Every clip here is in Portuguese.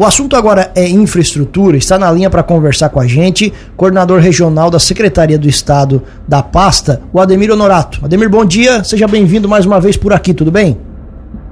O assunto agora é infraestrutura. Está na linha para conversar com a gente, coordenador regional da Secretaria do Estado da pasta, o Ademir Honorato. Ademir, bom dia. Seja bem-vindo mais uma vez por aqui, tudo bem?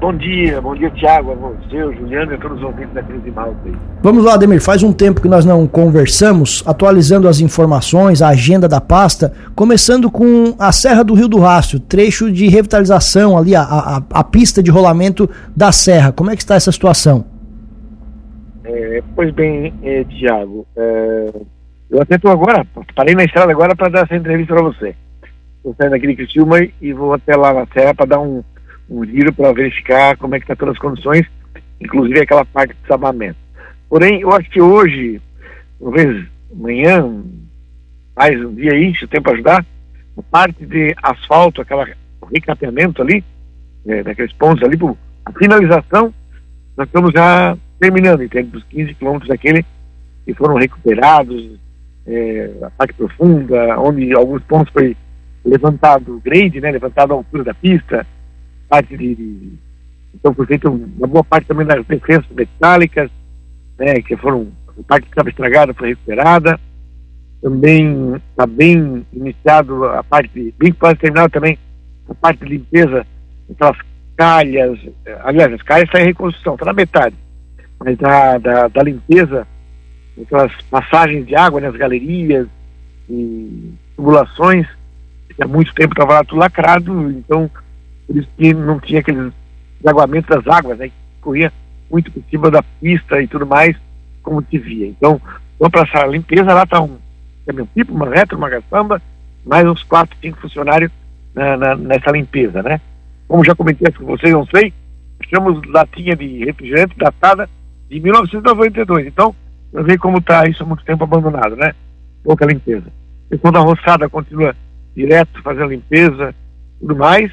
Bom dia, bom dia, Tiago, a você, o Juliano e a todos os ouvintes da Crise Malta. Vamos lá, Ademir. Faz um tempo que nós não conversamos, atualizando as informações, a agenda da pasta, começando com a Serra do Rio do Rastro, trecho de revitalização ali, a, a, a pista de rolamento da Serra. Como é que está essa situação? É, pois bem, é, Tiago, é, eu até estou agora, parei na estrada agora para dar essa entrevista para você. Estou saindo aqui de Criciúma e vou até lá na Serra para dar um, um giro para verificar como é que está todas as condições, inclusive aquela parte de sabamento. Porém, eu acho que hoje, talvez amanhã, mais um dia aí, se o tempo ajudar, a parte de asfalto, aquela recapeamento ali, é, daqueles pontos ali, a finalização, nós estamos já terminando, entende? Dos 15 quilômetros daquele que foram recuperados, é, a parte profunda, onde alguns pontos foi levantado grade, né, levantado a altura da pista, parte de, de então foi feita uma boa parte também das defesas metálicas, né, que foram a parte que estava estragada foi recuperada, também está bem iniciado a parte, bem quase terminada também a parte de limpeza, aquelas calhas, aliás, as calhas estão em reconstrução, está na metade mas da, da, da limpeza, aquelas passagens de água nas galerias e tubulações, que há muito tempo estava tudo lacrado, então por isso que não tinha aqueles desaguamentos das águas, né, que corria muito por cima da pista e tudo mais, como se via. Então, vamos para essa limpeza, lá está um caminhão-pipo, uma retro, uma caçamba, mais uns quatro, cinco funcionários na, na, nessa limpeza, né? Como já comentei com vocês, não sei, chamamos latinha de refrigerante datada de 1992. Então, eu vejo como está isso há muito tempo abandonado, né? Pouca limpeza. E quando a roçada continua direto fazendo limpeza tudo mais,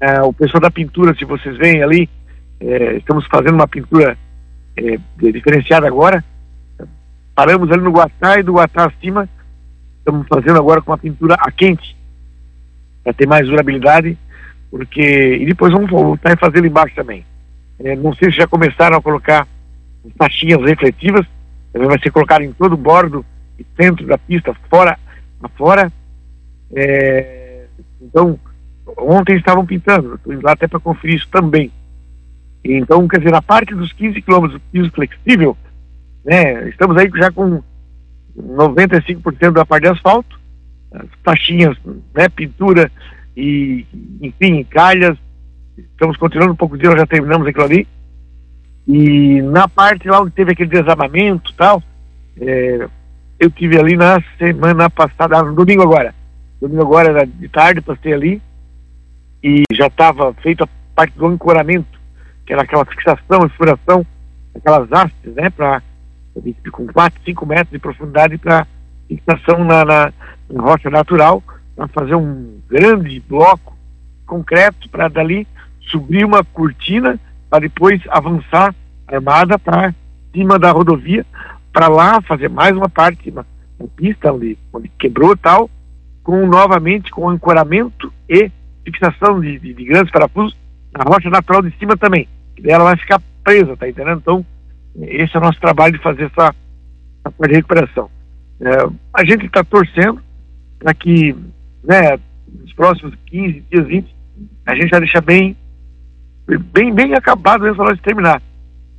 é, o pessoal da pintura, se vocês veem ali, é, estamos fazendo uma pintura é, diferenciada agora. Paramos ali no Guatá e do Guatá acima, estamos fazendo agora com uma pintura a quente, para ter mais durabilidade, porque. E depois vamos voltar e fazer embaixo também. É, não sei se já começaram a colocar faixinhas refletivas, também vai ser colocado em todo o bordo e centro da pista, fora afora. É, então, ontem estavam pintando, estou indo lá até para conferir isso também. Então, quer dizer, na parte dos 15 quilômetros do piso flexível, né, estamos aí já com 95% da parte de asfalto, as taxinhas, né, pintura e, enfim, calhas, estamos continuando um pouco de já terminamos aquilo ali. E na parte lá onde teve aquele desabamento tal, é, eu tive ali na semana passada, no domingo agora. Domingo agora era de tarde, passei ali e já estava feita a parte do ancoramento, que era aquela fixação, exploração, aquelas hastes, né, para com 4, 5 metros de profundidade para fixação na, na, na rocha natural, para fazer um grande bloco concreto para dali subir uma cortina para depois avançar armada para cima da rodovia, para lá fazer mais uma parte, uma, pista onde, onde quebrou tal, com novamente com ancoramento e fixação de, de, de grandes parafusos na rocha natural de cima também. E ela vai ficar presa, tá entendendo? Então, esse é o nosso trabalho de fazer essa, essa recuperação. É, a gente está torcendo para que, né, nos próximos 15 dias, 20, a gente já deixa bem bem, bem acabado mesmo para nós terminar.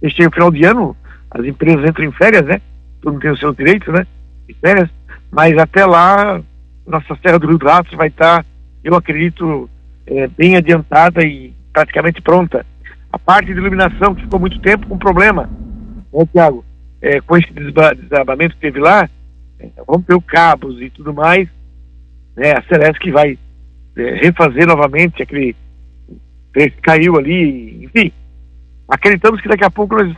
Gente tem o final de ano, as empresas entram em férias, né? Todo mundo tem os seus direitos, né? De férias. Mas até lá, nossa Serra do Rio do vai estar, eu acredito, é, bem adiantada e praticamente pronta. A parte de iluminação, que ficou muito tempo com problema, né, Tiago? É, com esse desabamento que teve lá, é, rompeu cabos e tudo mais, né? A Celeste que vai é, refazer novamente aquele que caiu ali, enfim. Acreditamos que daqui a pouco nós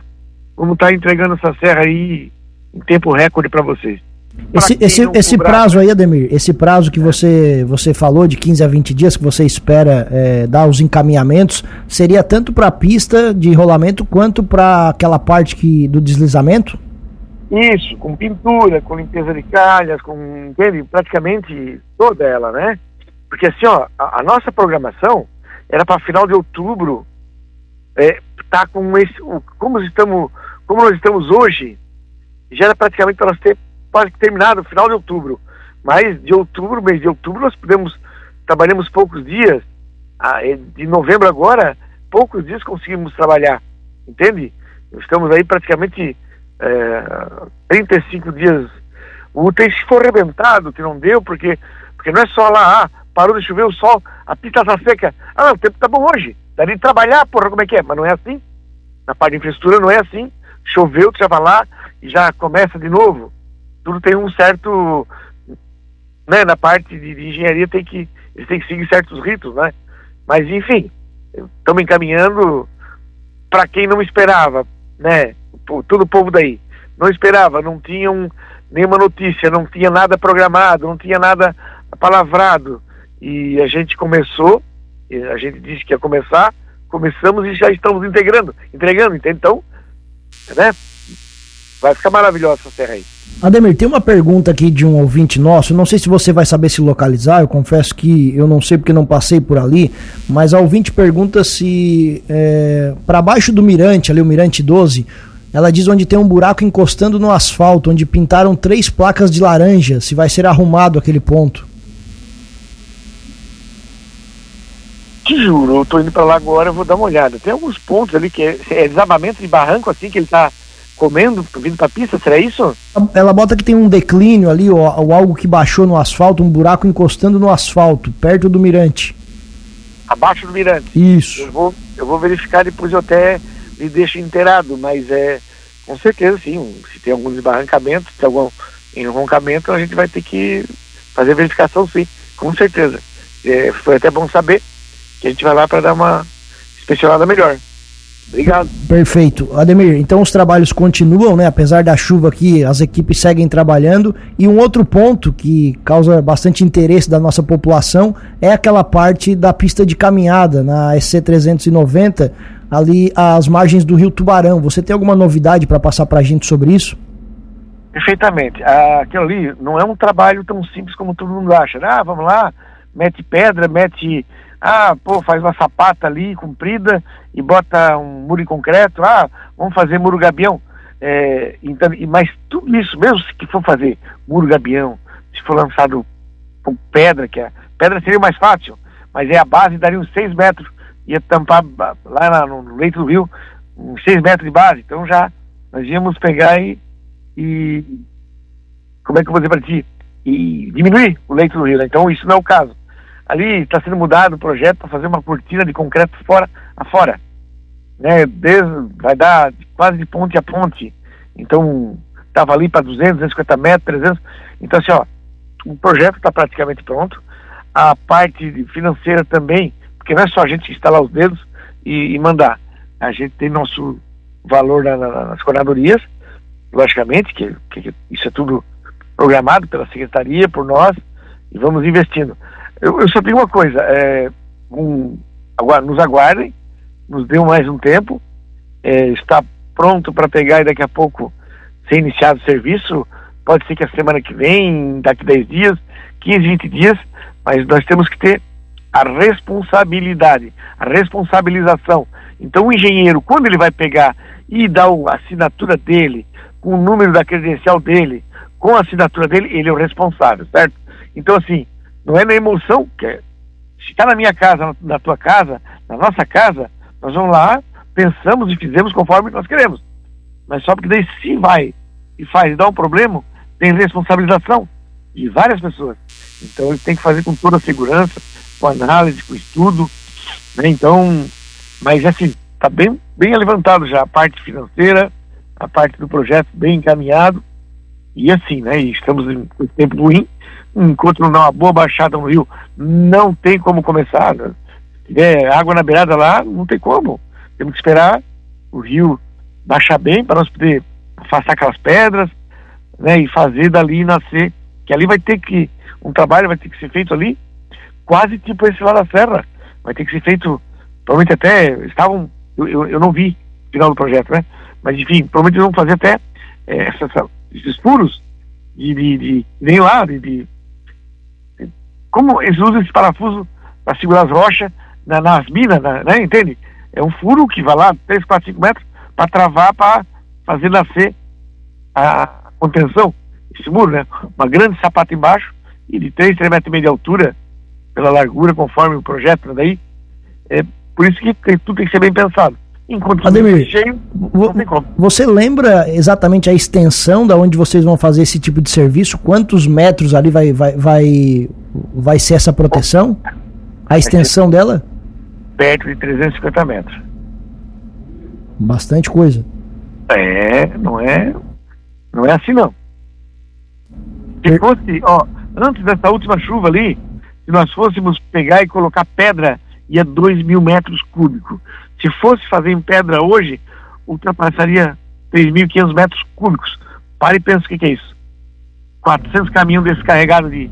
vamos estar entregando essa serra aí em tempo recorde para vocês. Esse, esse, esse prazo aí, Ademir, esse prazo que você, você falou de 15 a 20 dias que você espera é, dar os encaminhamentos, seria tanto para a pista de rolamento quanto para aquela parte que, do deslizamento? Isso, com pintura, com limpeza de calhas, com entende? praticamente toda ela, né? Porque assim, ó, a, a nossa programação era para final de outubro é, tá com esse, como estamos como nós estamos hoje, já era praticamente para nós ter quase terminado, final de outubro. Mas de outubro, mês de outubro, nós podemos, trabalhamos poucos dias, de novembro agora, poucos dias conseguimos trabalhar, entende? Estamos aí praticamente é, 35 dias úteis, se for arrebentado, que não deu, porque, porque não é só lá, ah, parou de chover o sol, a pista está seca, ah, não, o tempo tá bom hoje, dá de trabalhar, porra, como é que é? Mas não é assim, na parte de infraestrutura não é assim, choveu, tu já vai lá e já começa de novo, tudo tem um certo, né, na parte de, de engenharia tem que, eles têm que seguir certos ritos, né, mas enfim, estamos encaminhando para quem não esperava, né, todo o povo daí, não esperava, não tinham nenhuma notícia, não tinha nada programado, não tinha nada palavrado, e a gente começou, a gente disse que ia começar, começamos e já estamos integrando, entregando, entende? Então, né, vai ficar maravilhosa essa serra aí. Ademir, tem uma pergunta aqui de um ouvinte nosso, não sei se você vai saber se localizar, eu confesso que eu não sei porque não passei por ali, mas a ouvinte pergunta se é, para baixo do mirante, ali o mirante 12, ela diz onde tem um buraco encostando no asfalto, onde pintaram três placas de laranja, se vai ser arrumado aquele ponto. Te juro, eu tô indo para lá agora, eu vou dar uma olhada. Tem alguns pontos ali que é, é desabamento de barranco assim que ele tá comendo, vindo pra pista, será isso? Ela bota que tem um declínio ali, ou, ou, algo que baixou no asfalto, um buraco encostando no asfalto, perto do mirante. Abaixo do mirante? Isso. Eu vou, eu vou verificar, depois eu até me deixo inteirado, mas é, com certeza sim, se tem algum desbarrancamento, se tem algum enroncamento, a gente vai ter que fazer verificação sim, com certeza. É, foi até bom saber que a gente vai lá para dar uma inspecionada melhor. Obrigado. Perfeito. Ademir, então os trabalhos continuam, né? Apesar da chuva aqui, as equipes seguem trabalhando. E um outro ponto que causa bastante interesse da nossa população é aquela parte da pista de caminhada na SC 390, ali às margens do Rio Tubarão. Você tem alguma novidade para passar para a gente sobre isso? Perfeitamente. Aquilo ali não é um trabalho tão simples como todo mundo acha. Né? Ah, vamos lá, mete pedra, mete ah, pô, faz uma sapata ali comprida e bota um muro em concreto. Ah, vamos fazer muro gabião. É, então, mas tudo isso, mesmo que for fazer muro gabião, se for lançado com pedra, que a pedra seria mais fácil, mas é a base, daria uns 6 metros, ia tampar lá na, no leito do rio, uns 6 metros de base. Então já nós íamos pegar e, e como é que eu vou dizer para ti? E diminuir o leito do rio. Né? Então isso não é o caso. Ali está sendo mudado o projeto para fazer uma cortina de concreto fora a fora. Né? Desde, vai dar quase de ponte a ponte. Então, estava ali para 200, 250 metros, 300. Então, assim, ó, o projeto está praticamente pronto. A parte financeira também, porque não é só a gente instalar os dedos e, e mandar. A gente tem nosso valor na, na, nas coordenadorias, logicamente, que, que, isso é tudo programado pela secretaria, por nós, e vamos investindo. Eu, eu só tenho uma coisa, é, um, agora, nos aguardem, nos dê mais um tempo, é, está pronto para pegar e daqui a pouco ser iniciado o serviço, pode ser que a semana que vem, daqui 10 dias, 15, 20 dias, mas nós temos que ter a responsabilidade, a responsabilização. Então o engenheiro, quando ele vai pegar e dar a assinatura dele, com o número da credencial dele, com a assinatura dele, ele é o responsável, certo? Então assim, não é na emoção, que é, se está na minha casa, na tua casa, na nossa casa, nós vamos lá, pensamos e fizemos conforme nós queremos. Mas só porque daí se vai e faz e dá um problema, tem responsabilização de várias pessoas. Então ele tem que fazer com toda a segurança, com análise, com estudo, né? Então, mas assim, está bem, bem levantado já a parte financeira, a parte do projeto bem encaminhado, e assim, né? E estamos em um tempo ruim, enquanto não dá uma boa baixada no rio, não tem como começar. Né? Se tiver água na beirada lá, não tem como. Temos que esperar o rio baixar bem para nós poder afastar aquelas pedras né, e fazer dali nascer. Que ali vai ter que, um trabalho vai ter que ser feito ali, quase tipo esse lá da serra. Vai ter que ser feito, provavelmente até, estavam, eu, eu, eu não vi o final do projeto, né? Mas enfim, provavelmente vão fazer até é, essas, esses furos de, de, de, vem lá, de, de como eles usam esse parafuso para segurar as rochas na, nas minas, na, né? Entende? É um furo que vai lá 3, 4, 5 metros para travar, para fazer nascer a contenção, esse muro, né? Uma grande sapata embaixo e de 3, 3 metros e meio de altura pela largura, conforme o projeto, né? daí. É por isso que tudo tem que ser bem pensado. Enquanto Ademir, cheio. Você lembra exatamente a extensão da onde vocês vão fazer esse tipo de serviço? Quantos metros ali vai, vai, vai, vai ser essa proteção? A extensão dela? Perto de 350 metros. Bastante coisa. É, não é, não é assim não. Se fosse, ó, antes dessa última chuva ali, se nós fôssemos pegar e colocar pedra, ia 2 mil metros cúbicos. Se fosse fazer em pedra hoje, ultrapassaria 3.500 metros cúbicos. Pare e pensa o que, que é isso. 400 caminhões descarregados de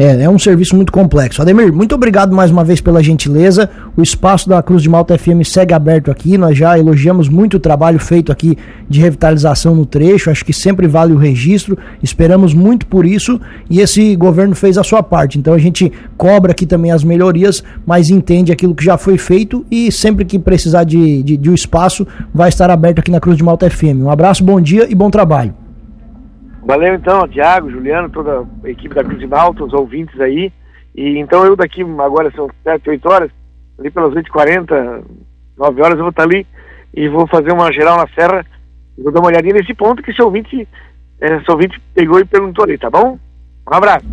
é, é um serviço muito complexo. Ademir, muito obrigado mais uma vez pela gentileza. O espaço da Cruz de Malta FM segue aberto aqui. Nós já elogiamos muito o trabalho feito aqui de revitalização no trecho. Acho que sempre vale o registro. Esperamos muito por isso e esse governo fez a sua parte. Então a gente cobra aqui também as melhorias, mas entende aquilo que já foi feito e sempre que precisar de, de, de um espaço vai estar aberto aqui na Cruz de Malta FM. Um abraço, bom dia e bom trabalho. Valeu então, Tiago, Juliano, toda a equipe da Cruz de Malta, os ouvintes aí. E então eu daqui, agora são 7, 8 horas, ali pelas 8h40, 9 horas eu vou estar ali e vou fazer uma geral na serra. Vou dar uma olhadinha nesse ponto que esse ouvinte, esse ouvinte pegou e perguntou ali, tá bom? Um abraço.